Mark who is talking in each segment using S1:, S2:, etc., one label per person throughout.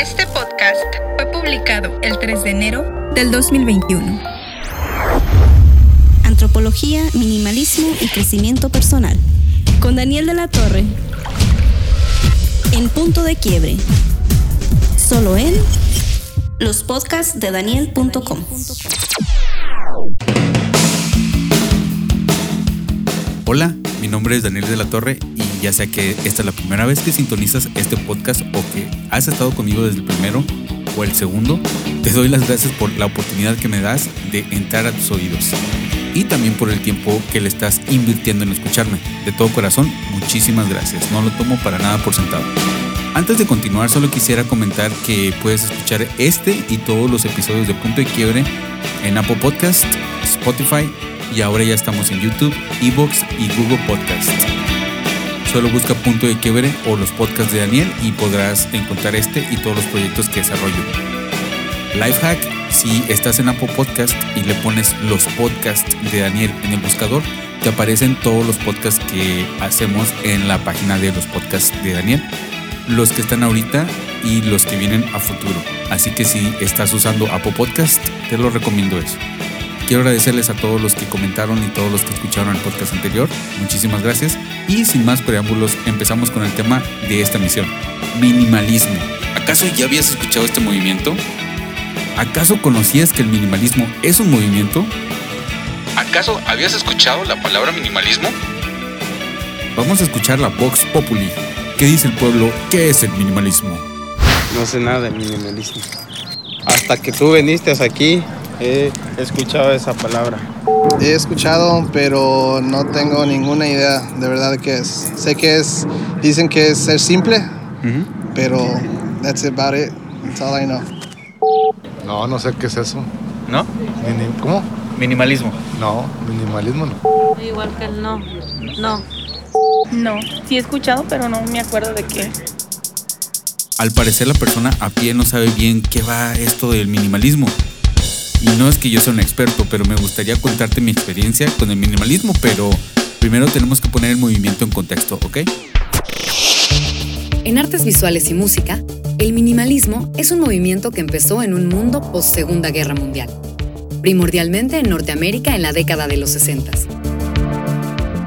S1: Este podcast fue publicado el 3 de enero del 2021.
S2: Antropología, minimalismo y crecimiento personal. Con Daniel de la Torre. En punto de quiebre. Solo en los podcasts de daniel.com.
S3: Hola, mi nombre es Daniel de la Torre ya sea que esta es la primera vez que sintonizas este podcast o que has estado conmigo desde el primero o el segundo, te doy las gracias por la oportunidad que me das de entrar a tus oídos y también por el tiempo que le estás invirtiendo en escucharme. De todo corazón, muchísimas gracias. No lo tomo para nada por sentado. Antes de continuar, solo quisiera comentar que puedes escuchar este y todos los episodios de Punto de Quiebre en Apple Podcast, Spotify y ahora ya estamos en YouTube, Evox y Google Podcast. Solo busca Punto de Quiebre o los podcasts de Daniel y podrás encontrar este y todos los proyectos que desarrollo. Lifehack, si estás en Apple Podcast y le pones los podcasts de Daniel en el buscador, te aparecen todos los podcasts que hacemos en la página de los podcasts de Daniel, los que están ahorita y los que vienen a futuro. Así que si estás usando Apple Podcast, te lo recomiendo eso. Quiero agradecerles a todos los que comentaron y todos los que escucharon el podcast anterior. Muchísimas gracias. Y sin más preámbulos, empezamos con el tema de esta misión. Minimalismo. ¿Acaso ya habías escuchado este movimiento? ¿Acaso conocías que el minimalismo es un movimiento? ¿Acaso habías escuchado la palabra minimalismo? Vamos a escuchar la Vox Populi. ¿Qué dice el pueblo? ¿Qué es el minimalismo?
S4: No sé nada del minimalismo. Hasta que tú viniste aquí, he escuchado esa palabra.
S5: He escuchado, pero no tengo ninguna idea de verdad de qué es. Sé que es, dicen que es ser simple, pero that's about it. That's all I know.
S6: No, no sé qué es eso.
S3: ¿No?
S6: ¿Cómo?
S3: Minimalismo.
S6: No, minimalismo no.
S7: Igual que el no. No.
S8: No, sí he escuchado, pero no me acuerdo de qué.
S3: Al parecer la persona a pie no sabe bien qué va esto del minimalismo. Y no es que yo sea un experto, pero me gustaría contarte mi experiencia con el minimalismo, pero primero tenemos que poner el movimiento en contexto, ¿ok?
S9: En artes visuales y música, el minimalismo es un movimiento que empezó en un mundo post Segunda Guerra Mundial, primordialmente en Norteamérica en la década de los 60.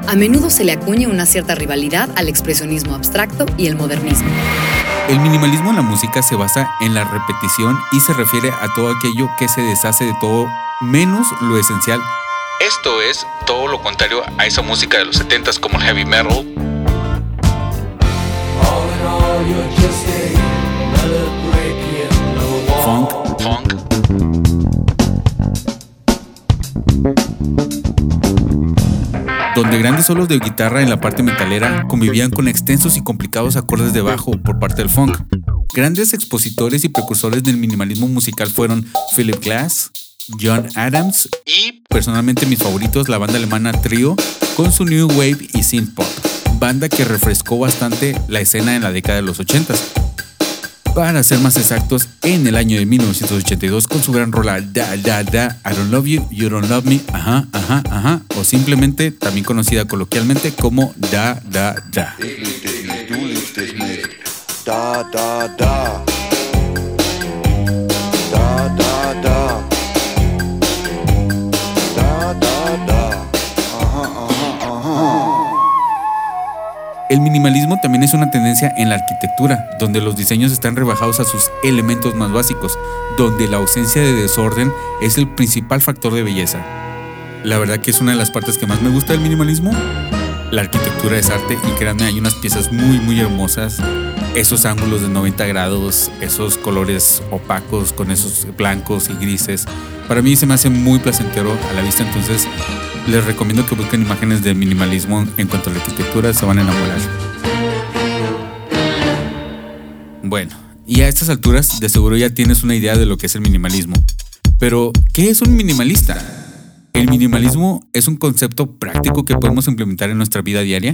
S9: A menudo se le acuña una cierta rivalidad al expresionismo abstracto y el modernismo.
S3: El minimalismo en la música se basa en la repetición y se refiere a todo aquello que se deshace de todo menos lo esencial. Esto es todo lo contrario a esa música de los 70s como el heavy metal. Donde grandes solos de guitarra en la parte metalera convivían con extensos y complicados acordes de bajo por parte del funk. Grandes expositores y precursores del minimalismo musical fueron Philip Glass, John Adams y personalmente mis favoritos la banda alemana Trio con su New Wave y Synth Pop, banda que refrescó bastante la escena en la década de los 80s. Para ser más exactos, en el año de 1982 con su gran rola Da Da Da, I Don't Love You, You Don't Love Me, ajá, ajá, ajá, o simplemente también conocida coloquialmente como Da Da Da.
S10: Da, da, da.
S3: El minimalismo también es una tendencia en la arquitectura, donde los diseños están rebajados a sus elementos más básicos, donde la ausencia de desorden es el principal factor de belleza. La verdad que es una de las partes que más me gusta del minimalismo. La arquitectura es arte y créanme, hay unas piezas muy muy hermosas. Esos ángulos de 90 grados, esos colores opacos con esos blancos y grises. Para mí se me hace muy placentero a la vista, entonces les recomiendo que busquen imágenes de minimalismo en cuanto a la arquitectura, se van a enamorar. Bueno, y a estas alturas de seguro ya tienes una idea de lo que es el minimalismo. Pero, ¿qué es un minimalista? ¿El minimalismo es un concepto práctico que podemos implementar en nuestra vida diaria?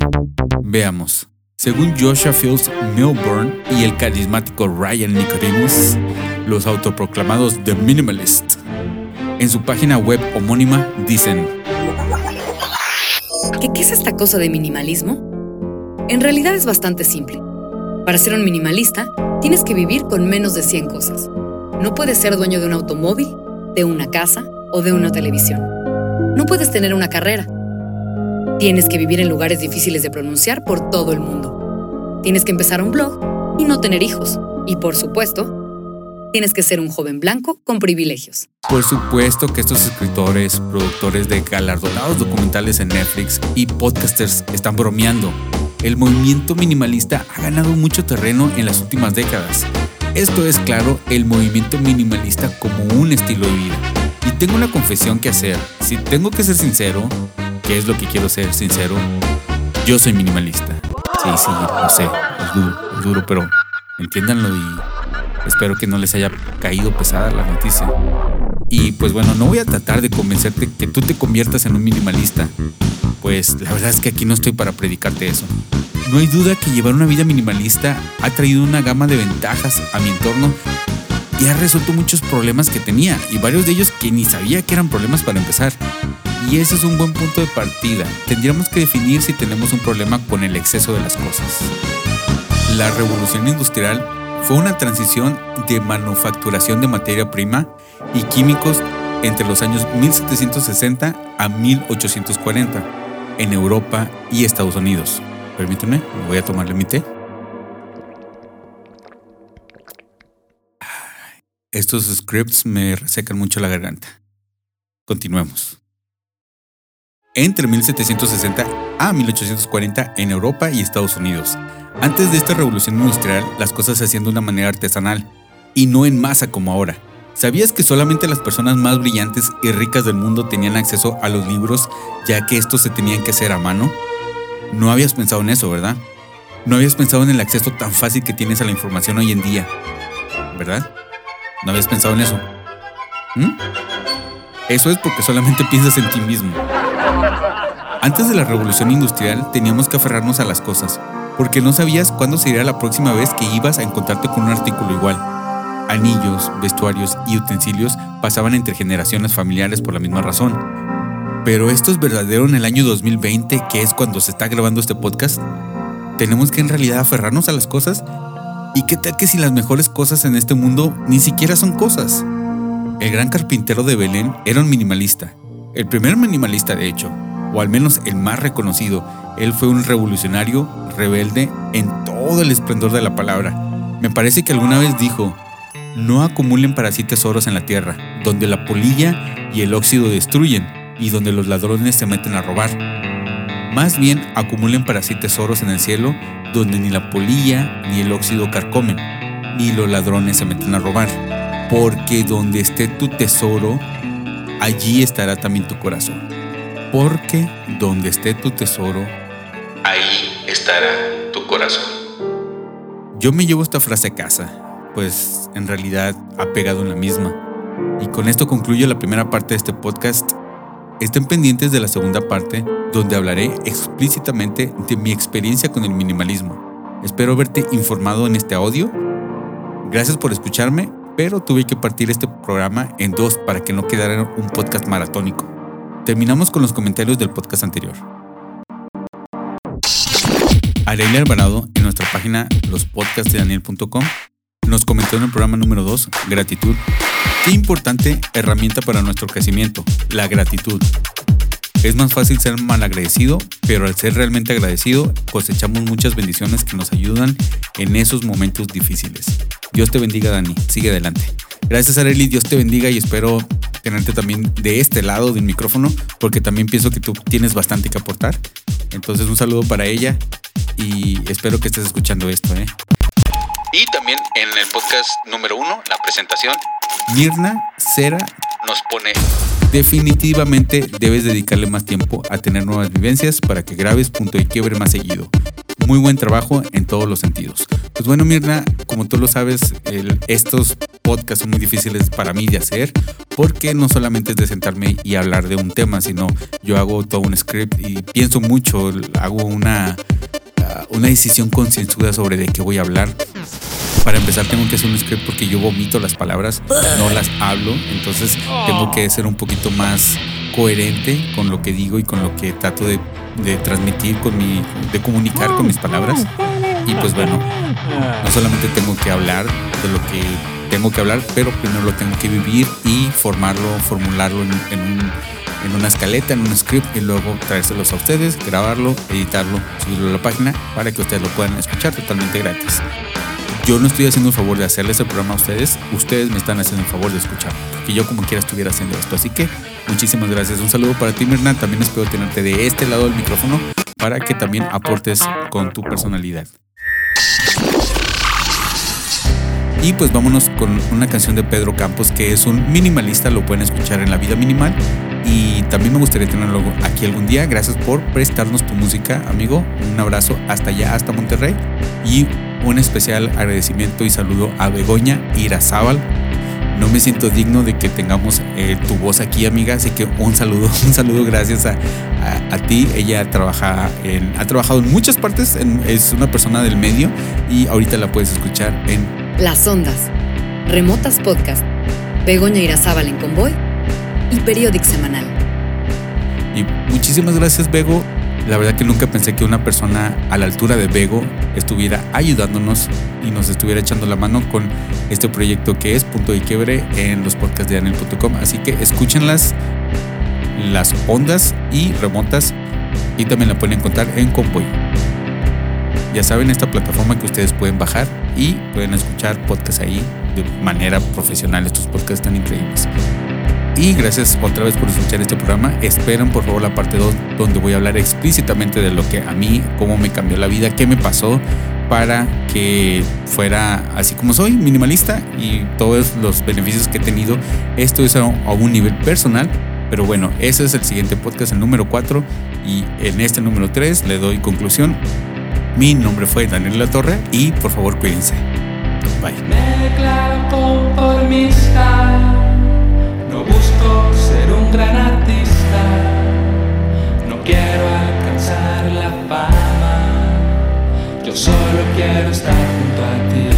S3: Veamos. Según Joshua Fields Milburn y el carismático Ryan Nicodemus, los autoproclamados The Minimalist, en su página web homónima dicen,
S9: ¿Qué, es esta cosa de minimalismo? En realidad es bastante simple. Para ser un minimalista, tienes que vivir con menos de 100 cosas. No puedes ser dueño de un automóvil, de una casa o de una televisión. No puedes tener una carrera. Tienes que vivir en lugares difíciles de pronunciar por todo el mundo. Tienes que empezar un blog y no tener hijos. Y por supuesto, tienes que ser un joven blanco con privilegios.
S3: Por supuesto que estos escritores, productores de galardonados documentales en Netflix y podcasters están bromeando. El movimiento minimalista ha ganado mucho terreno en las últimas décadas. Esto es, claro, el movimiento minimalista como un estilo de vida. Y tengo una confesión que hacer. Si tengo que ser sincero, que es lo que quiero ser sincero, yo soy minimalista. Sí, sí, lo sé, es duro, es duro, pero entiéndanlo y espero que no les haya caído pesada la noticia. Y pues bueno, no voy a tratar de convencerte que tú te conviertas en un minimalista, pues la verdad es que aquí no estoy para predicarte eso. No hay duda que llevar una vida minimalista ha traído una gama de ventajas a mi entorno y ha resuelto muchos problemas que tenía y varios de ellos que ni sabía que eran problemas para empezar. Y ese es un buen punto de partida. Tendríamos que definir si tenemos un problema con el exceso de las cosas. La revolución industrial fue una transición de manufacturación de materia prima y químicos entre los años 1760 a 1840 en Europa y Estados Unidos. Permíteme, voy a tomarle mi té. Estos scripts me resecan mucho la garganta. Continuemos. Entre 1760 a 1840 en Europa y Estados Unidos. Antes de esta revolución industrial, las cosas se hacían de una manera artesanal y no en masa como ahora. ¿Sabías que solamente las personas más brillantes y ricas del mundo tenían acceso a los libros, ya que estos se tenían que hacer a mano? No habías pensado en eso, ¿verdad? No habías pensado en el acceso tan fácil que tienes a la información hoy en día, ¿verdad? ¿No habías pensado en eso? ¿Mm? Eso es porque solamente piensas en ti mismo. Antes de la revolución industrial teníamos que aferrarnos a las cosas, porque no sabías cuándo sería la próxima vez que ibas a encontrarte con un artículo igual. Anillos, vestuarios y utensilios pasaban entre generaciones familiares por la misma razón. Pero esto es verdadero en el año 2020, que es cuando se está grabando este podcast. Tenemos que en realidad aferrarnos a las cosas. ¿Y qué tal que si las mejores cosas en este mundo ni siquiera son cosas? El gran carpintero de Belén era un minimalista. El primer minimalista, de hecho, o al menos el más reconocido. Él fue un revolucionario, rebelde, en todo el esplendor de la palabra. Me parece que alguna vez dijo, no acumulen para sí tesoros en la tierra, donde la polilla y el óxido destruyen y donde los ladrones se meten a robar. Más bien acumulen para sí tesoros en el cielo, donde ni la polilla ni el óxido carcomen, ni los ladrones se meten a robar. Porque donde esté tu tesoro, allí estará también tu corazón. Porque donde esté tu tesoro, ahí estará tu corazón. Yo me llevo esta frase a casa pues en realidad ha pegado en la misma. Y con esto concluyo la primera parte de este podcast. Estén pendientes de la segunda parte, donde hablaré explícitamente de mi experiencia con el minimalismo. Espero verte informado en este audio. Gracias por escucharme, pero tuve que partir este programa en dos para que no quedara un podcast maratónico. Terminamos con los comentarios del podcast anterior. Arelia Alvarado en nuestra página lospodcastdedaniel.com nos comentó en el programa número 2, gratitud. Qué importante herramienta para nuestro crecimiento, la gratitud. Es más fácil ser malagradecido, pero al ser realmente agradecido cosechamos muchas bendiciones que nos ayudan en esos momentos difíciles. Dios te bendiga, Dani. Sigue adelante. Gracias, Areli. Dios te bendiga y espero tenerte también de este lado del micrófono, porque también pienso que tú tienes bastante que aportar. Entonces, un saludo para ella y espero que estés escuchando esto. ¿eh? Y también en el podcast número uno, la presentación, Mirna Cera nos pone definitivamente debes dedicarle más tiempo a tener nuevas vivencias para que grabes punto y quiebre más seguido. Muy buen trabajo en todos los sentidos. Pues bueno, Mirna, como tú lo sabes, estos podcasts son muy difíciles para mí de hacer porque no solamente es de sentarme y hablar de un tema, sino yo hago todo un script y pienso mucho, hago una, una decisión concienzuda sobre de qué voy a hablar para empezar tengo que hacer un script porque yo vomito las palabras, no las hablo, entonces tengo que ser un poquito más coherente con lo que digo y con lo que trato de, transmitir, con mi, de comunicar con mis palabras. Y pues bueno, no solamente tengo que hablar de lo que tengo que hablar, pero primero lo tengo que vivir y formarlo, formularlo en, en un- en una escaleta, en un script y luego traérselos a ustedes, grabarlo, editarlo, subirlo a la página para que ustedes lo puedan escuchar totalmente gratis. Yo no estoy haciendo el favor de hacerles el programa a ustedes, ustedes me están haciendo el favor de escucharlo, porque yo como quiera estuviera haciendo esto. Así que muchísimas gracias. Un saludo para ti, Mirna. También espero tenerte de este lado del micrófono para que también aportes con tu personalidad. Y pues vámonos con una canción de Pedro Campos que es un minimalista, lo pueden escuchar en La Vida Minimal. Y también me gustaría tenerlo aquí algún día. Gracias por prestarnos tu música, amigo. Un abrazo hasta allá, hasta Monterrey. Y un especial agradecimiento y saludo a Begoña Irazábal. No me siento digno de que tengamos eh, tu voz aquí, amiga. Así que un saludo, un saludo gracias a, a- a ti. Ella trabaja en, ha trabajado en muchas partes. en- es una persona del medio y ahorita la puedes escuchar en
S9: Las Ondas, Remotas Podcast, Begoña Irazábal en Convoy y Periódic Semanal.
S3: Y muchísimas gracias, Bego. La verdad que nunca pensé que una persona a la altura de Bego estuviera ayudándonos y nos estuviera echando la mano con este proyecto que es Punto de Quiebre en los podcasts de Daniel.com. Así que escúchenlas, las ondas y remontas, y también la pueden encontrar en Convoy. Ya saben, esta plataforma que ustedes pueden bajar y pueden escuchar podcasts ahí de manera profesional. Estos podcasts tan increíbles. Y gracias otra vez por escuchar este programa. Esperen por favor la parte 2 donde voy a hablar explícitamente de lo que a mí, cómo me cambió la vida, qué me pasó para que fuera así como soy, minimalista y todos los beneficios que he tenido. Esto es a, un nivel personal. Pero bueno, ese es el siguiente podcast, el número 4. Y en este número 3 le doy conclusión. Mi nombre fue Daniel La Torre y por favor cuídense. Bye.
S11: No busco ser un gran artista, no quiero alcanzar la fama, yo solo quiero estar junto a ti.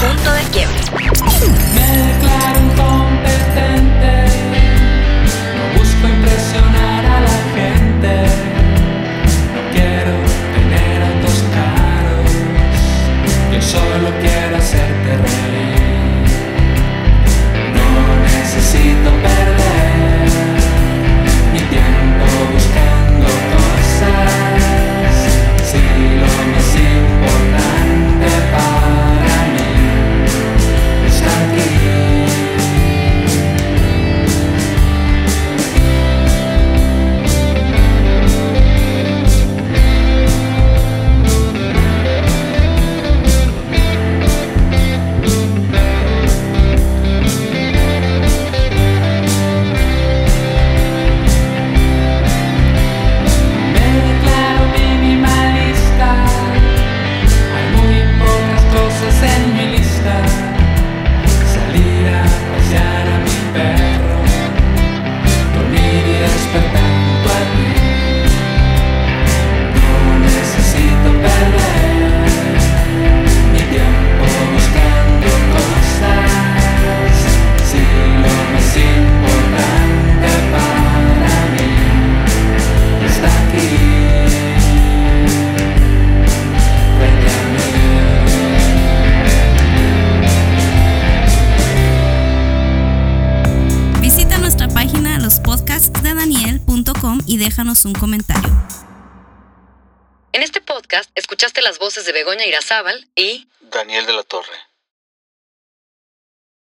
S2: Punto de quiebre. Déjanos un comentario.
S9: En este podcast escuchaste las voces de Begoña Irazábal y
S6: Daniel de la Torre.